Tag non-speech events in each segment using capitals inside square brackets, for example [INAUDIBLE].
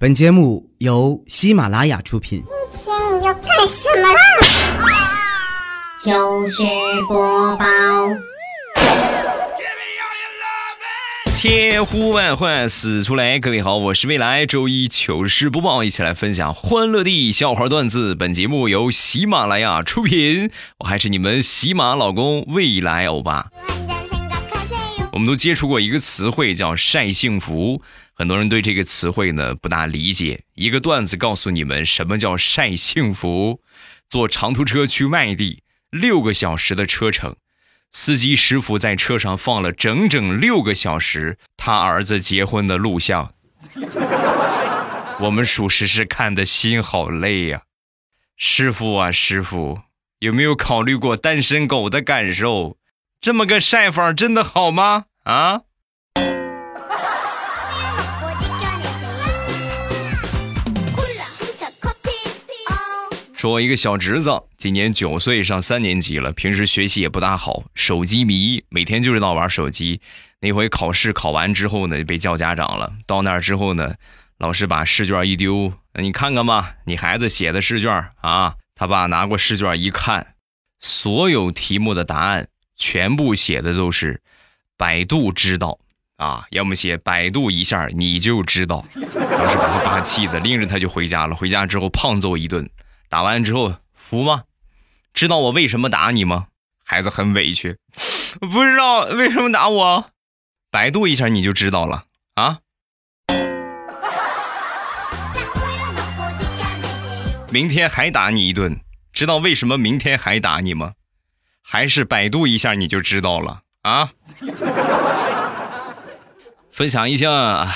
本节目由喜马拉雅出品。今天你要干什么啦？糗事播报，千呼万唤始出来，各位好，我是未来周一糗事播报，一起来分享欢乐的笑话段子。本节目由喜马拉雅出品，我还是你们喜马老公未来欧巴。我们都接触过一个词汇叫晒幸福，很多人对这个词汇呢不大理解。一个段子告诉你们什么叫晒幸福：坐长途车去外地，六个小时的车程，司机师傅在车上放了整整六个小时他儿子结婚的录像。我们属实是看的心好累呀、师傅啊师傅，有没有考虑过单身狗的感受？这么个晒法真的好吗？啊？说我一个小侄子，今年九岁，上三年级了，平时学习也不大好，手机迷，每天就知道玩手机。那回考试考完之后呢，被叫家长了。到那儿之后呢，老师把试卷一丢，你看看吧，你孩子写的试卷啊。他爸拿过试卷一看，所有题目的答案全部写的都是百度知道啊，要么写百度一下你就知道。当时把他爸气的，拎着他就回家了。回家之后胖揍一顿。打完之后服吗？知道我为什么打你吗？孩子很委屈，不知道为什么打我，百度一下你就知道了啊。明天还打你一顿，知道为什么明天还打你吗？还是百度一下你就知道了啊。[LAUGHS] 分享一下，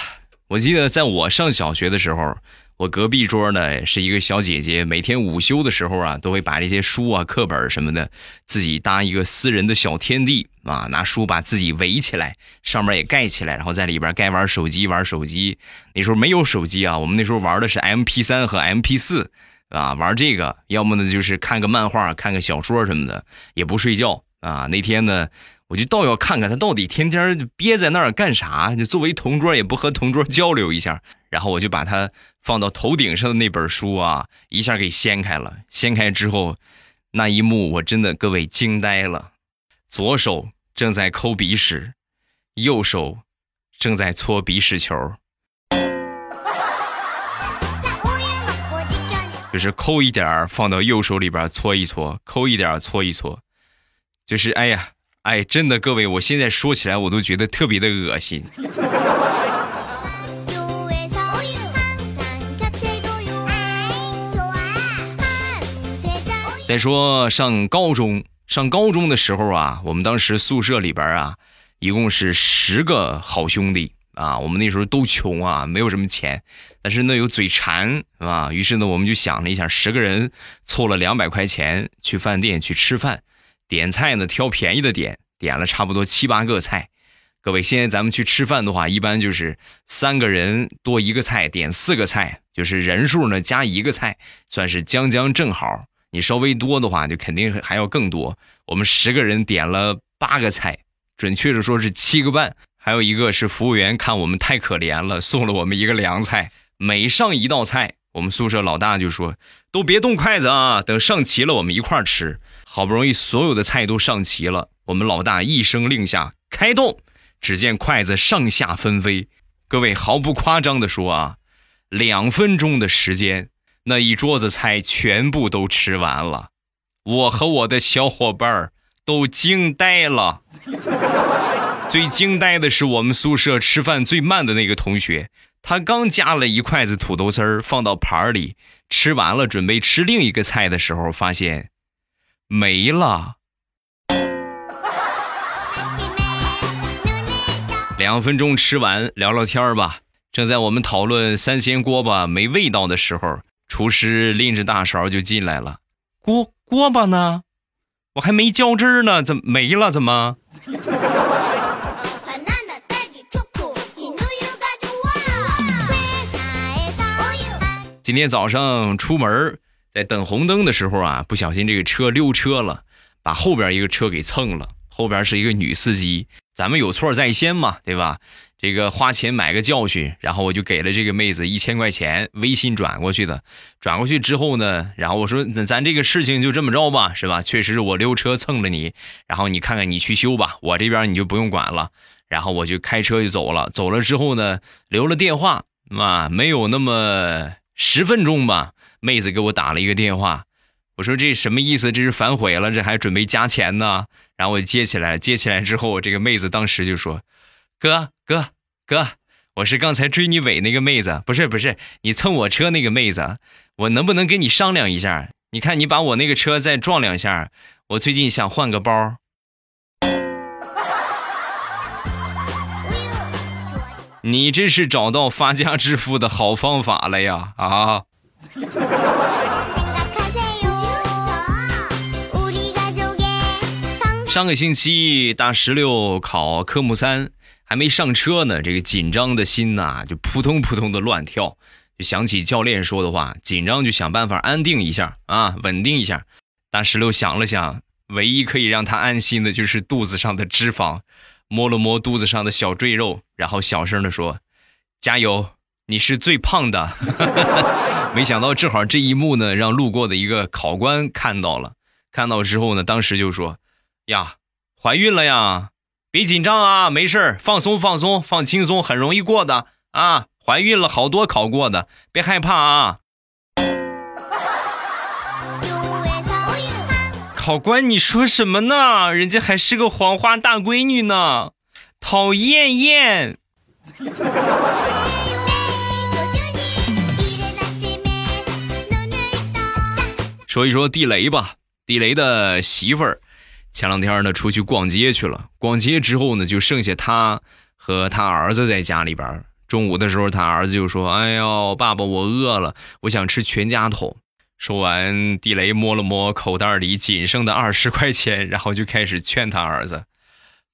我记得在我上小学的时候。我隔壁桌呢是一个小姐姐，每天午休的时候啊，都会把这些书啊、课本什么的，自己搭一个私人的小天地啊，拿书把自己围起来，上面也盖起来，然后在里边该玩手机玩手机。那时候没有手机啊，我们那时候玩的是 M P 三和 M P 四啊，玩这个，要么呢就是看个漫画、看个小说什么的，也不睡觉啊。那天呢，我就倒要看看他到底天天憋在那儿干啥，就作为同桌也不和同桌交流一下。然后我就把他放到头顶上的那本书啊，一下给掀开了。掀开之后，那一幕我真的各位惊呆了。左手正在抠鼻屎，右手正在搓鼻屎球，就是抠一点儿放到右手里边搓一搓，抠一点搓一搓，就是哎呀，哎，真的各位，我现在说起来我都觉得特别的恶心。[LAUGHS] 再说上高中，上高中的时候啊，我们当时宿舍里边啊，一共是十个好兄弟啊。我们那时候都穷啊，没有什么钱，但是呢有嘴馋啊。于是呢，我们就想了一下，十个人凑了两百块钱去饭店去吃饭，点菜呢挑便宜的点，点了差不多七八个菜。各位，现在咱们去吃饭的话，一般就是三个人多一个菜，点四个菜，就是人数呢加一个菜，算是将将正好。你稍微多的话，就肯定还要更多。我们十个人点了八个菜，准确的说是七个半。还有一个是服务员看我们太可怜了，送了我们一个凉菜。每上一道菜，我们宿舍老大就说：“都别动筷子啊，等上齐了我们一块儿吃。”好不容易所有的菜都上齐了，我们老大一声令下，开动，只见筷子上下纷飞。各位毫不夸张的说啊，两分钟的时间。那一桌子菜全部都吃完了，我和我的小伙伴儿都惊呆了。最惊呆的是我们宿舍吃饭最慢的那个同学，他刚夹了一筷子土豆丝儿放到盘里，吃完了准备吃另一个菜的时候，发现没了。两分钟吃完，聊聊天吧。正在我们讨论三鲜锅巴没味道的时候。厨师拎着大勺就进来了，锅锅巴呢？我还没浇汁儿呢，怎么没了？怎么？今天早上出门，在等红灯的时候啊，不小心这个车溜车了，把后边一个车给蹭了。后边是一个女司机，咱们有错在先嘛，对吧？这个花钱买个教训，然后我就给了这个妹子一千块钱，微信转过去的。转过去之后呢，然后我说，那咱这个事情就这么着吧，是吧？确实是我溜车蹭了你，然后你看看你去修吧，我这边你就不用管了。然后我就开车就走了。走了之后呢，留了电话，啊，没有那么十分钟吧，妹子给我打了一个电话。我说这什么意思？这是反悔了？这还准备加钱呢？然后我接起来，接起来之后，我这个妹子当时就说。哥哥哥，我是刚才追你尾那个妹子，不是不是，你蹭我车那个妹子，我能不能跟你商量一下？你看你把我那个车再撞两下，我最近想换个包。你这是找到发家致富的好方法了呀啊！[LAUGHS] 上个星期大石榴考科目三。还没上车呢，这个紧张的心呐就扑通扑通的乱跳，就想起教练说的话，紧张就想办法安定一下啊，稳定一下。大石榴想了想，唯一可以让他安心的就是肚子上的脂肪，摸了摸肚子上的小赘肉，然后小声的说：“加油，你是最胖的。[LAUGHS] ”没想到正好这一幕呢，让路过的一个考官看到了，看到之后呢，当时就说：“呀，怀孕了呀。”别紧张啊，没事儿放松放松，放轻松，很容易过的啊！怀孕了好多考过的，别害怕啊！考官，你说什么呢？人家还是个黄花大闺女呢，讨厌厌！说一说地雷吧，地雷的媳妇儿。前两天呢，出去逛街去了。逛街之后呢，就剩下他和他儿子在家里边。中午的时候，他儿子就说：“哎呦，爸爸，我饿了，我想吃全家桶。”说完，地雷摸了摸口袋里仅剩的二十 [LAUGHS] 块钱，然后就开始劝他儿子：“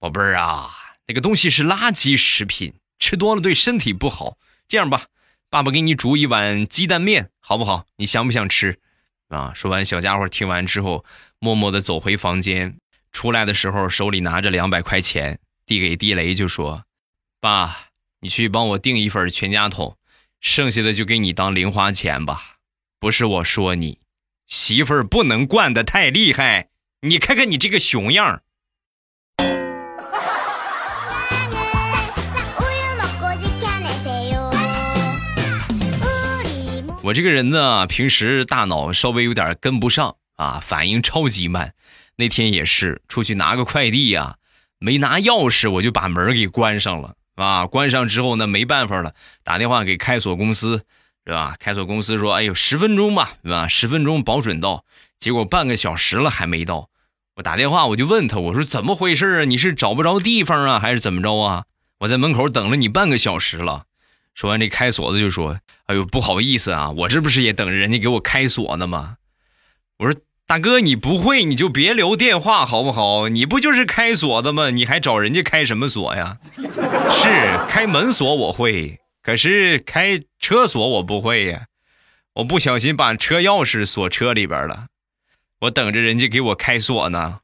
宝贝儿啊，那个东西是垃圾食品，吃多了对身体不好。这样吧，爸爸给你煮一碗鸡蛋面，好不好？你想不想吃？”啊！说完，小家伙听完之后，默默的走回房间。出来的时候手里拿着两百块钱，递给地雷就说：“爸，你去帮我订一份全家桶，剩下的就给你当零花钱吧。不是我说你，媳妇儿不能惯得太厉害。你看看你这个熊样。”我这个人呢，平时大脑稍微有点跟不上啊，反应超级慢。那天也是出去拿个快递呀，没拿钥匙，我就把门给关上了啊。关上之后呢，没办法了，打电话给开锁公司，是吧？开锁公司说：“哎呦，十分钟吧，是吧？十分钟保准到。”结果半个小时了还没到。我打电话我就问他，我说：“怎么回事啊？你是找不着地方啊，还是怎么着啊？我在门口等了你半个小时了。”说完这开锁的就说：“哎呦，不好意思啊，我这不是也等着人家给我开锁呢吗？”我说。大哥，你不会你就别留电话好不好？你不就是开锁的吗？你还找人家开什么锁呀？是开门锁我会，可是开车锁我不会呀。我不小心把车钥匙锁车里边了，我等着人家给我开锁呢。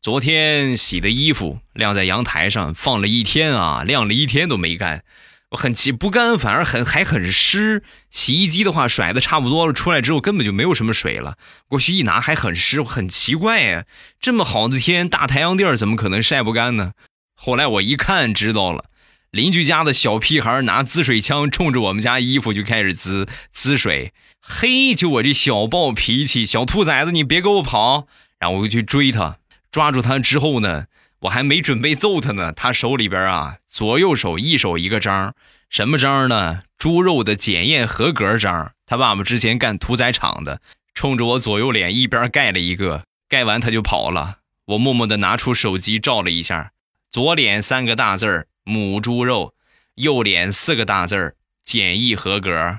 昨天洗的衣服晾在阳台上放了一天啊，晾了一天都没干，我很奇不干反而很还很湿。洗衣机的话甩的差不多了，出来之后根本就没有什么水了。过去一拿还很湿，很奇怪呀，这么好的天大太阳地儿怎么可能晒不干呢？后来我一看知道了，邻居家的小屁孩拿滋水枪冲着我们家衣服就开始滋滋水。嘿，就我这小暴脾气，小兔崽子你别给我跑！然后我就去追他。抓住他之后呢，我还没准备揍他呢，他手里边啊，左右手一手一个章，什么章呢？猪肉的检验合格章。他爸爸之前干屠宰场的，冲着我左右脸一边盖了一个，盖完他就跑了。我默默的拿出手机照了一下，左脸三个大字儿母猪肉，右脸四个大字儿检疫合格。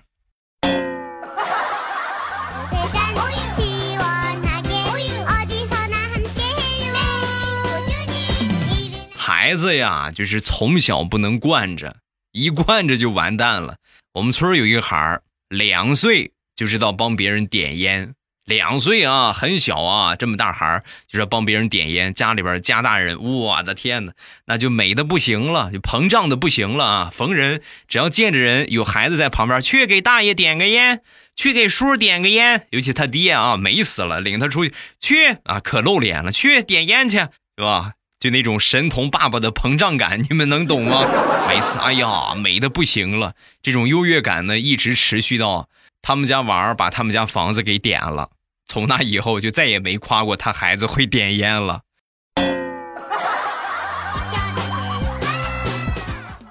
孩子呀，就是从小不能惯着，一惯着就完蛋了。我们村有一个孩儿，两岁就知道帮别人点烟，两岁啊，很小啊，这么大孩儿就是帮别人点烟，家里边家大人，我的天哪，那就美的不行了，就膨胀的不行了啊！逢人只要见着人有孩子在旁边，去给大爷点个烟，去给叔点个烟，尤其他爹啊，美死了，领他出去去啊，可露脸了，去点烟去，是吧？就那种神童爸爸的膨胀感，[LAUGHS] 你们能懂吗？每次，哎呀，美的不行了，这种优越感呢，一直持续到他们家娃儿把他们家房子给点了。从那以后，就再也没夸过他孩子会点烟了，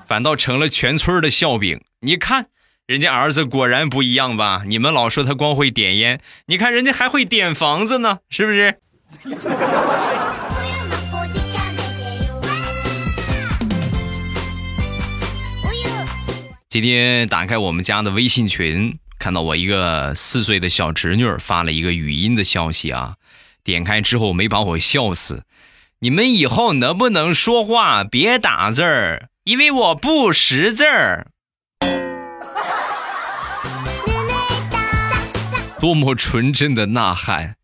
反倒成了全村的笑柄。你看，人家儿子果然不一样吧？你们老说他光会点烟，你看人家还会点房子呢，是不是？今天打开我们家的微信群。看到我一个四岁的小侄女发了一个语音的消息啊，点开之后没把我笑死。你们以后能不能说话别打字儿？因为我不识字儿。多么纯真的呐喊！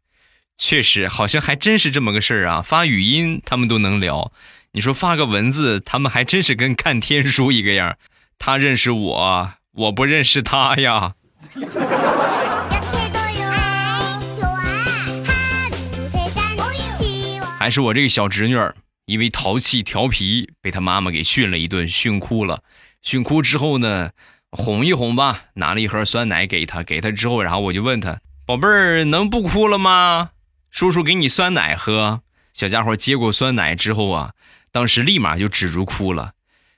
确实，好像还真是这么个事儿啊。发语音他们都能聊，你说发个文字，他们还真是跟看天书一个样。他认识我，我不认识他呀。还是我这个小侄女儿，因为淘气调皮，被她妈妈给训了一顿，训哭了。训哭之后呢，哄一哄吧，拿了一盒酸奶给她，给她之后，然后我就问她：“宝贝儿，能不哭了吗？叔叔给你酸奶喝。”小家伙接过酸奶之后啊，当时立马就止住哭了。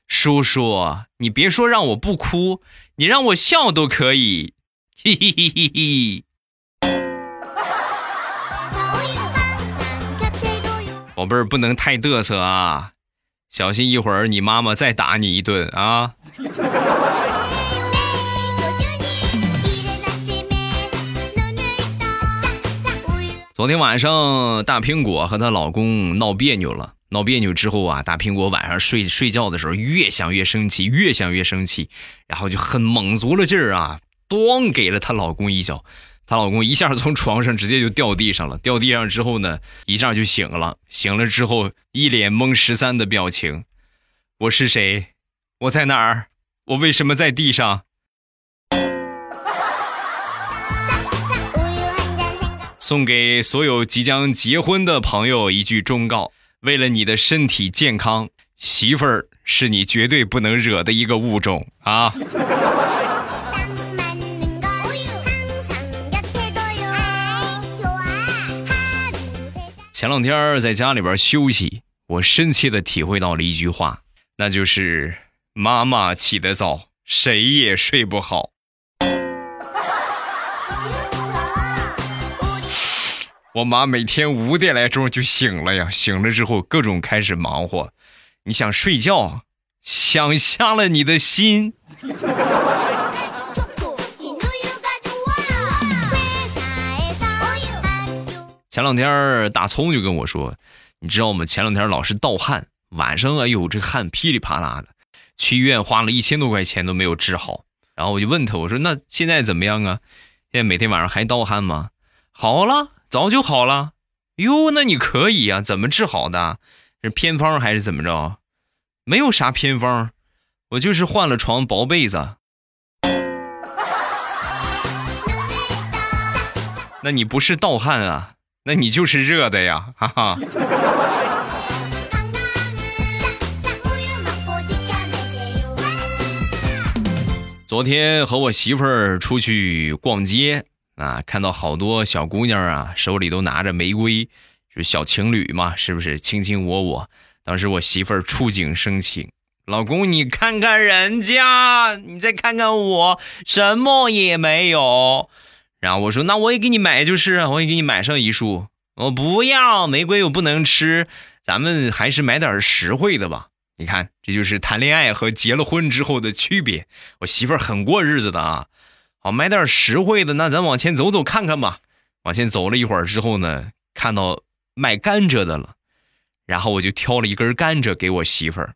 叔叔，你别说让我不哭，你让我笑都可以。嘿嘿嘿嘿嘿！宝贝儿不能太嘚瑟啊，小心一会儿你妈妈再打你一顿啊！昨天晚上大苹果和她老公闹别扭了，闹别扭之后啊，大苹果晚上睡睡觉的时候越想越生气，越想越生气，然后就很猛足了劲儿啊。咣，给了她老公一脚，她老公一下从床上直接就掉地上了。掉地上之后呢，一下就醒了。醒了之后，一脸懵十三的表情。我是谁？我在哪儿？我为什么在地上？送给所有即将结婚的朋友一句忠告：为了你的身体健康，媳妇儿是你绝对不能惹的一个物种啊！前两天在家里边休息，我深切的体会到了一句话，那就是“妈妈起得早，谁也睡不好”。我妈每天五点来钟就醒了呀，醒了之后各种开始忙活。你想睡觉，想瞎了你的心。前两天大葱就跟我说：“你知道吗？前两天老是盗汗，晚上哎呦这汗噼里啪啦的，去医院花了一千多块钱都没有治好。然后我就问他，我说那现在怎么样啊？现在每天晚上还盗汗吗？好了，早就好了。哟，那你可以啊？怎么治好的？是偏方还是怎么着？没有啥偏方，我就是换了床薄被子。[LAUGHS] 那你不是盗汗啊？”那你就是热的呀，哈哈。昨天和我媳妇儿出去逛街啊，看到好多小姑娘啊，手里都拿着玫瑰，就小情侣嘛，是不是卿卿我我？当时我媳妇儿触景生情，老公你看看人家，你再看看我，什么也没有。然后我说：“那我也给你买，就是我也给你买上一束。”我不要玫瑰，我不能吃。咱们还是买点实惠的吧。你看，这就是谈恋爱和结了婚之后的区别。我媳妇儿很过日子的啊。买点实惠的。那咱往前走走看看吧。往前走了一会儿之后呢，看到卖甘蔗的了，然后我就挑了一根甘蔗给我媳妇儿。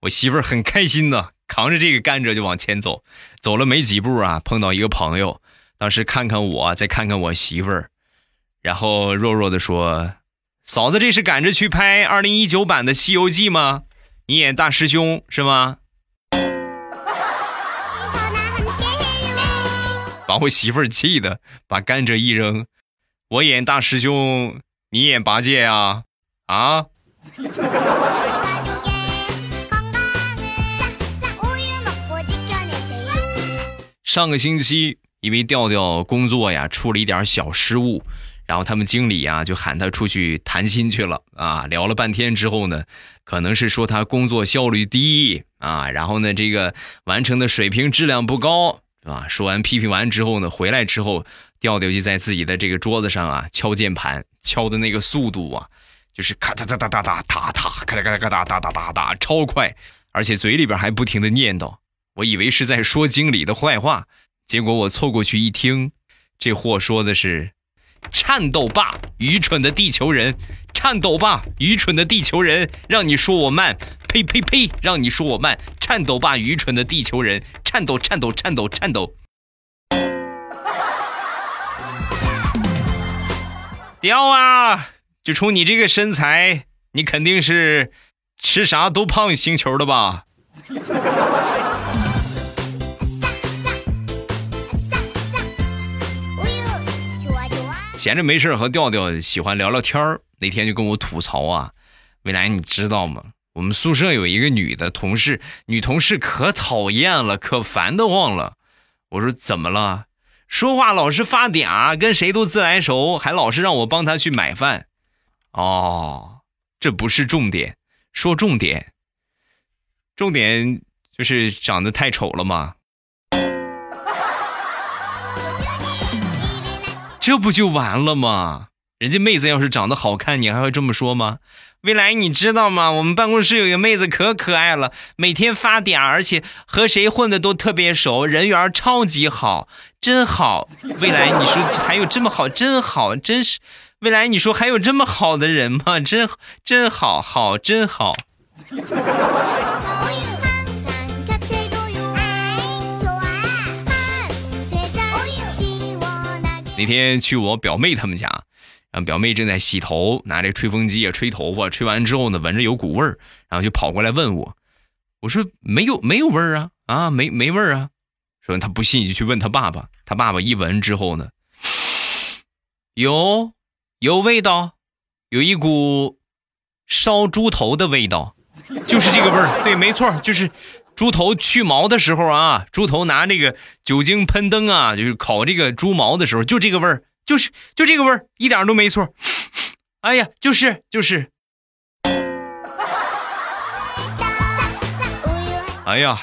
我媳妇儿很开心的，扛着这个甘蔗就往前走。走了没几步啊，碰到一个朋友。当时看看我，再看看我媳妇儿，然后弱弱的说：“嫂子，这是赶着去拍二零一九版的《西游记》吗？你演大师兄是吗？”把我媳妇儿气的，把甘蔗一扔。我演大师兄，你演八戒啊？啊？[LAUGHS] 上个星期，因为调调工作呀出了一点小失误，然后他们经理呀就喊他出去谈心去了啊。聊了半天之后呢，可能是说他工作效率低啊，然后呢这个完成的水平质量不高，是吧？说完批评完之后呢，回来之后，调调就在自己的这个桌子上啊敲键盘，敲的那个速度啊，就是咔哒哒哒哒哒哒哒，咔哒咔哒咔哒哒哒哒哒，超快，而且嘴里边还不停的念叨。我以为是在说经理的坏话，结果我凑过去一听，这货说的是“颤抖吧，愚蠢的地球人！颤抖吧，愚蠢的地球人！让你说我慢，呸呸呸！让你说我慢，颤抖吧，愚蠢的地球人！颤抖，颤抖，颤抖，颤抖！[LAUGHS] 屌啊！就冲你这个身材，你肯定是吃啥都胖星球的吧？闲着没事和调调喜欢聊聊天儿，那天就跟我吐槽啊，未来你知道吗？我们宿舍有一个女的同事，女同事可讨厌了，可烦的慌了。我说怎么了？说话老是发嗲，跟谁都自来熟，还老是让我帮她去买饭。哦，这不是重点，说重点，重点就是长得太丑了吗？这不就完了吗？人家妹子要是长得好看，你还会这么说吗？未来你知道吗？我们办公室有一个妹子可可爱了，每天发嗲，而且和谁混的都特别熟，人缘超级好，真好。未来你说还有这么好，真好，真是。未来你说还有这么好的人吗？真真好，好真好。那天去我表妹他们家，然后表妹正在洗头，拿着吹风机啊吹头发，吹完之后呢，闻着有股味儿，然后就跑过来问我，我说没有没有味儿啊啊没没味儿啊，说他不信就去问他爸爸，他爸爸一闻之后呢，有有味道，有一股烧猪头的味道，就是这个味儿，对，没错，就是。猪头去毛的时候啊，猪头拿那个酒精喷灯啊，就是烤这个猪毛的时候，就这个味儿，就是就这个味儿，一点都没错。哎呀，就是就是。哎呀，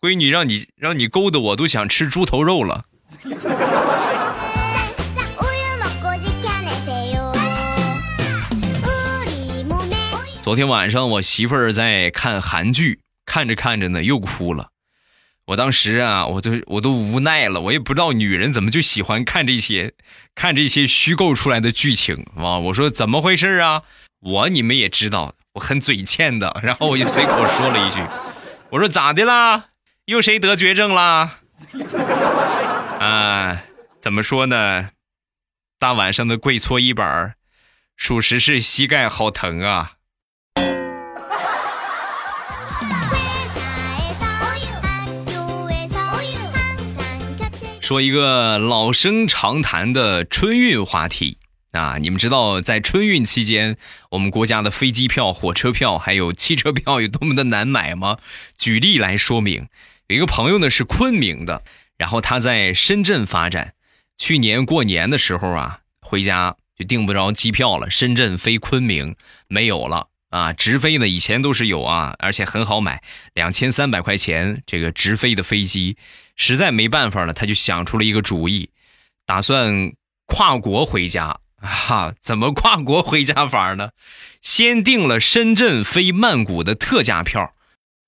闺女，让你让你勾的我都想吃猪头肉了。[LAUGHS] 昨天晚上我媳妇儿在看韩剧。看着看着呢，又哭了。我当时啊，我都我都无奈了。我也不知道女人怎么就喜欢看这些，看这些虚构出来的剧情啊。我说怎么回事啊？我你们也知道，我很嘴欠的。[LAUGHS] 然后我就随口说了一句：“我说咋的啦？又谁得绝症啦？” [LAUGHS] 啊，怎么说呢？大晚上的跪搓衣板，属实是膝盖好疼啊。说一个老生常谈的春运话题啊！你们知道在春运期间，我们国家的飞机票、火车票还有汽车票有多么的难买吗？举例来说明，有一个朋友呢是昆明的，然后他在深圳发展。去年过年的时候啊，回家就订不着机票了，深圳飞昆明没有了啊！直飞呢以前都是有啊，而且很好买，两千三百块钱这个直飞的飞机。实在没办法了，他就想出了一个主意，打算跨国回家啊！怎么跨国回家法呢？先订了深圳飞曼谷的特价票，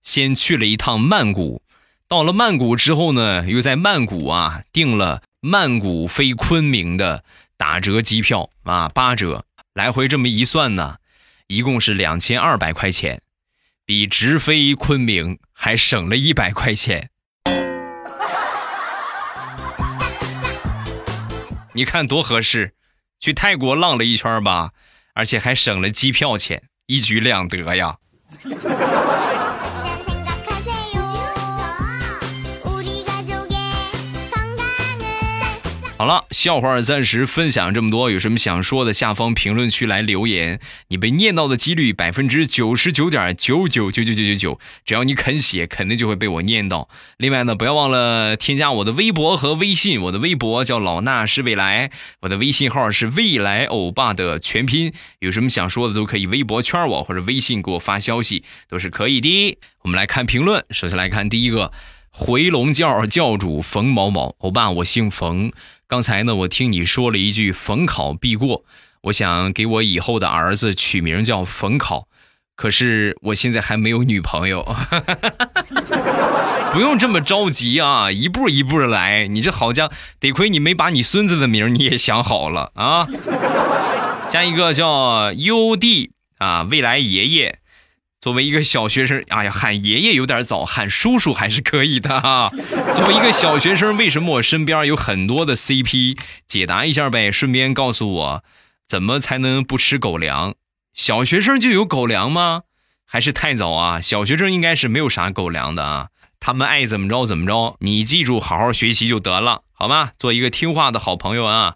先去了一趟曼谷，到了曼谷之后呢，又在曼谷啊订了曼谷飞昆明的打折机票啊，八折，来回这么一算呢，一共是两千二百块钱，比直飞昆明还省了一百块钱。你看多合适，去泰国浪了一圈吧，而且还省了机票钱，一举两得呀。好了，笑话暂时分享这么多，有什么想说的，下方评论区来留言。你被念到的几率百分之九十九点九九九九九九九，只要你肯写，肯定就会被我念到。另外呢，不要忘了添加我的微博和微信，我的微博叫老衲是未来，我的微信号是未来欧巴的全拼。有什么想说的，都可以微博圈我或者微信给我发消息，都是可以的。我们来看评论，首先来看第一个。回龙教教主冯某某，欧巴，我姓冯。刚才呢，我听你说了一句“逢考必过”，我想给我以后的儿子取名叫逢考，可是我现在还没有女朋友。[LAUGHS] 不用这么着急啊，一步一步的来。你这好家伙，得亏你没把你孙子的名你也想好了啊。下一个叫 U D 啊，未来爷爷。作为一个小学生，哎呀，喊爷爷有点早，喊叔叔还是可以的啊。[LAUGHS] 作为一个小学生，为什么我身边有很多的 CP？解答一下呗，顺便告诉我，怎么才能不吃狗粮？小学生就有狗粮吗？还是太早啊？小学生应该是没有啥狗粮的啊，他们爱怎么着怎么着，你记住好好学习就得了，好吗？做一个听话的好朋友啊。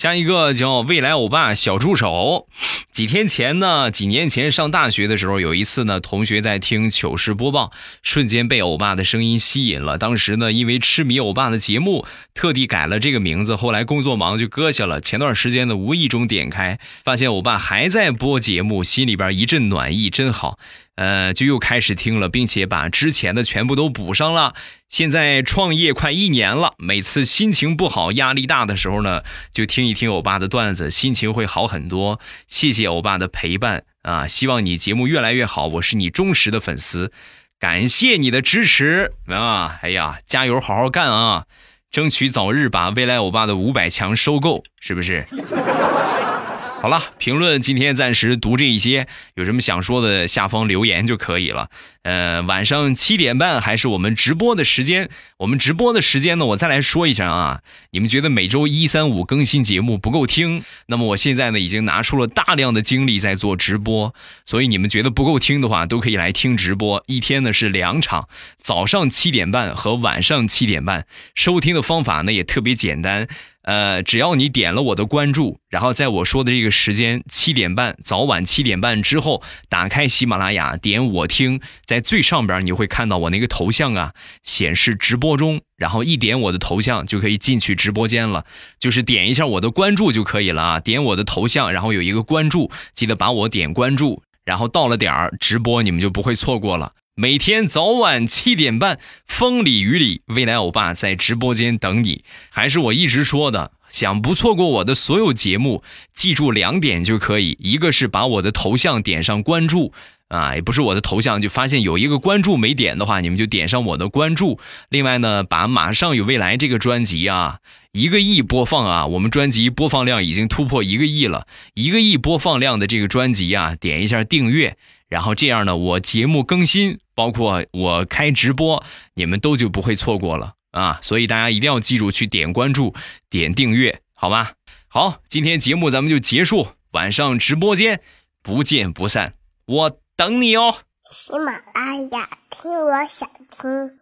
下一个叫未来欧巴小助手。几天前呢，几年前上大学的时候，有一次呢，同学在听糗事播报，瞬间被欧巴的声音吸引了。当时呢，因为痴迷欧巴的节目，特地改了这个名字。后来工作忙就搁下了。前段时间呢，无意中点开，发现欧巴还在播节目，心里边一阵暖意，真好。呃，就又开始听了，并且把之前的全部都补上了。现在创业快一年了，每次心情不好、压力大的时候呢，就听一听欧巴的段子，心情会好很多。谢谢欧巴的陪伴啊！希望你节目越来越好，我是你忠实的粉丝，感谢你的支持啊！哎呀，加油，好好干啊，争取早日把未来欧巴的五百强收购，是不是？好了，评论今天暂时读这一些，有什么想说的，下方留言就可以了。呃，晚上七点半还是我们直播的时间。我们直播的时间呢，我再来说一下啊。你们觉得每周一、三、五更新节目不够听？那么我现在呢，已经拿出了大量的精力在做直播，所以你们觉得不够听的话，都可以来听直播。一天呢是两场，早上七点半和晚上七点半。收听的方法呢也特别简单。呃，只要你点了我的关注，然后在我说的这个时间七点半，早晚七点半之后，打开喜马拉雅，点我听，在最上边你会看到我那个头像啊，显示直播中，然后一点我的头像就可以进去直播间了，就是点一下我的关注就可以了啊，点我的头像，然后有一个关注，记得把我点关注，然后到了点儿直播你们就不会错过了。每天早晚七点半，风里雨里，未来欧巴在直播间等你。还是我一直说的，想不错过我的所有节目，记住两点就可以：一个是把我的头像点上关注啊，也不是我的头像，就发现有一个关注没点的话，你们就点上我的关注。另外呢，把马上有未来这个专辑啊，一个亿播放啊，我们专辑播放量已经突破一个亿了，一个亿播放量的这个专辑啊，点一下订阅。然后这样呢，我节目更新，包括我开直播，你们都就不会错过了啊！所以大家一定要记住去点关注、点订阅，好吗？好，今天节目咱们就结束，晚上直播间不见不散，我等你哦。喜马拉雅听，我想听。